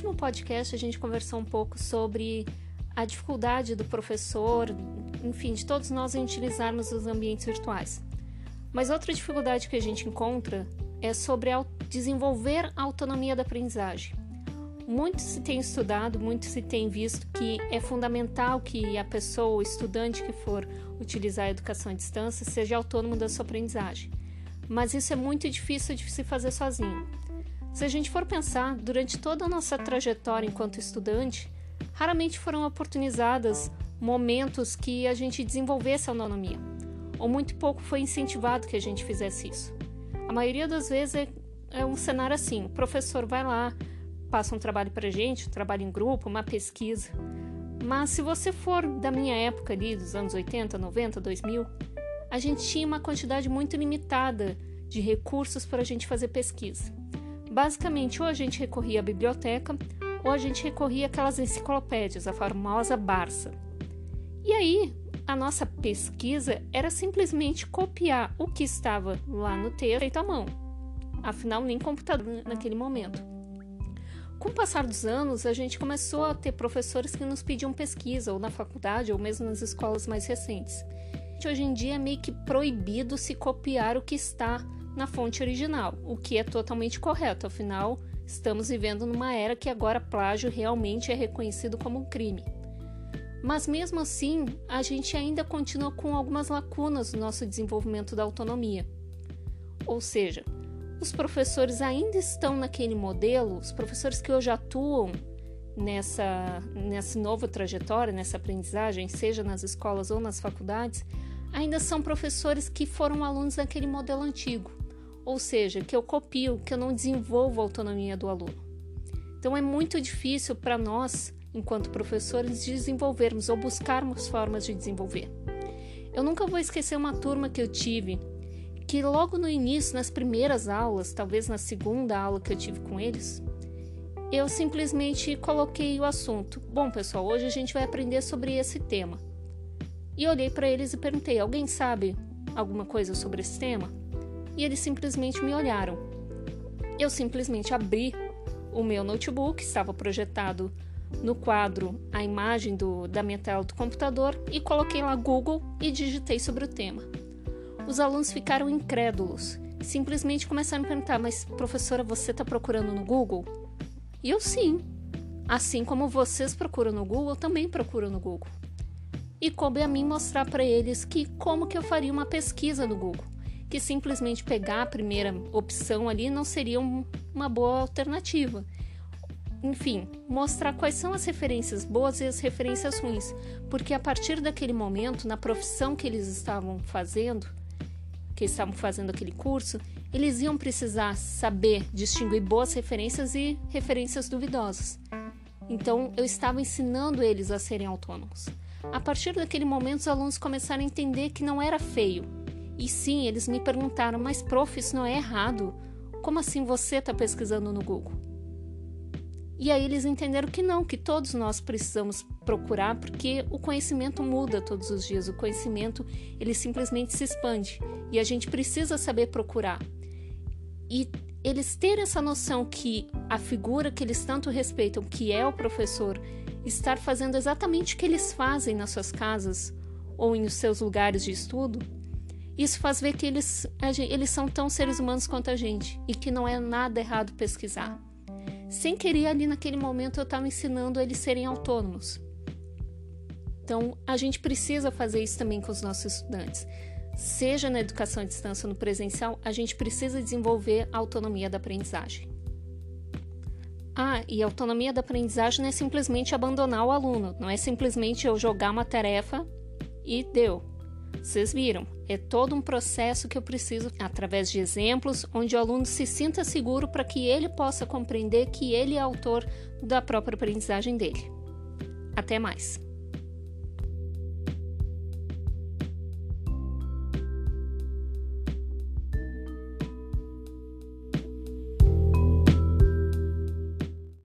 último podcast a gente conversou um pouco sobre a dificuldade do professor, enfim, de todos nós em utilizarmos os ambientes virtuais. Mas outra dificuldade que a gente encontra é sobre desenvolver a autonomia da aprendizagem. Muito se tem estudado, muito se tem visto que é fundamental que a pessoa, o estudante que for utilizar a educação à distância, seja autônomo da sua aprendizagem. Mas isso é muito difícil de se fazer sozinho. Se a gente for pensar, durante toda a nossa trajetória enquanto estudante, raramente foram oportunizadas momentos que a gente desenvolvesse a autonomia, ou muito pouco foi incentivado que a gente fizesse isso. A maioria das vezes é, é um cenário assim: o professor vai lá, passa um trabalho para a gente, um trabalho em grupo, uma pesquisa. Mas se você for da minha época ali, dos anos 80, 90, 2000, a gente tinha uma quantidade muito limitada de recursos para a gente fazer pesquisa. Basicamente, ou a gente recorria à biblioteca, ou a gente recorria àquelas enciclopédias, a famosa Barça. E aí, a nossa pesquisa era simplesmente copiar o que estava lá no texto feito à mão. Afinal, nem computador naquele momento. Com o passar dos anos, a gente começou a ter professores que nos pediam pesquisa, ou na faculdade, ou mesmo nas escolas mais recentes. Hoje em dia é meio que proibido se copiar o que está na fonte original, o que é totalmente correto, afinal, estamos vivendo numa era que agora plágio realmente é reconhecido como um crime. Mas mesmo assim, a gente ainda continua com algumas lacunas no nosso desenvolvimento da autonomia. Ou seja, os professores ainda estão naquele modelo, os professores que hoje atuam nessa, nessa nova trajetória, nessa aprendizagem, seja nas escolas ou nas faculdades, ainda são professores que foram alunos daquele modelo antigo, ou seja, que eu copio, que eu não desenvolvo a autonomia do aluno. Então é muito difícil para nós enquanto professores, desenvolvermos ou buscarmos formas de desenvolver. Eu nunca vou esquecer uma turma que eu tive que logo no início, nas primeiras aulas, talvez na segunda aula que eu tive com eles, eu simplesmente coloquei o assunto. Bom, pessoal, hoje a gente vai aprender sobre esse tema. E olhei para eles e perguntei: alguém sabe alguma coisa sobre esse tema? E eles simplesmente me olharam. Eu simplesmente abri o meu notebook, estava projetado no quadro a imagem do, da minha tela do computador e coloquei lá Google e digitei sobre o tema. Os alunos ficaram incrédulos, simplesmente começaram a perguntar: Mas professora, você está procurando no Google? E eu sim. Assim como vocês procuram no Google, eu também procuro no Google. E coube a mim mostrar para eles que como que eu faria uma pesquisa no Google, que simplesmente pegar a primeira opção ali não seria um, uma boa alternativa enfim, mostrar quais são as referências boas e as referências ruins, porque a partir daquele momento, na profissão que eles estavam fazendo, que estavam fazendo aquele curso, eles iam precisar saber distinguir boas referências e referências duvidosas. Então, eu estava ensinando eles a serem autônomos. A partir daquele momento, os alunos começaram a entender que não era feio. E sim, eles me perguntaram: Mas, prof, isso não é errado? Como assim você está pesquisando no Google? E aí eles entenderam que não, que todos nós precisamos procurar, porque o conhecimento muda todos os dias, o conhecimento ele simplesmente se expande e a gente precisa saber procurar. E eles terem essa noção que a figura que eles tanto respeitam, que é o professor, estar fazendo exatamente o que eles fazem nas suas casas ou em seus lugares de estudo, isso faz ver que eles, eles são tão seres humanos quanto a gente e que não é nada errado pesquisar sem querer ali naquele momento eu estava ensinando eles serem autônomos. Então, a gente precisa fazer isso também com os nossos estudantes. Seja na educação à distância ou no presencial, a gente precisa desenvolver a autonomia da aprendizagem. Ah, e autonomia da aprendizagem não é simplesmente abandonar o aluno, não é simplesmente eu jogar uma tarefa e deu. Vocês viram, é todo um processo que eu preciso, através de exemplos, onde o aluno se sinta seguro para que ele possa compreender que ele é autor da própria aprendizagem dele. Até mais!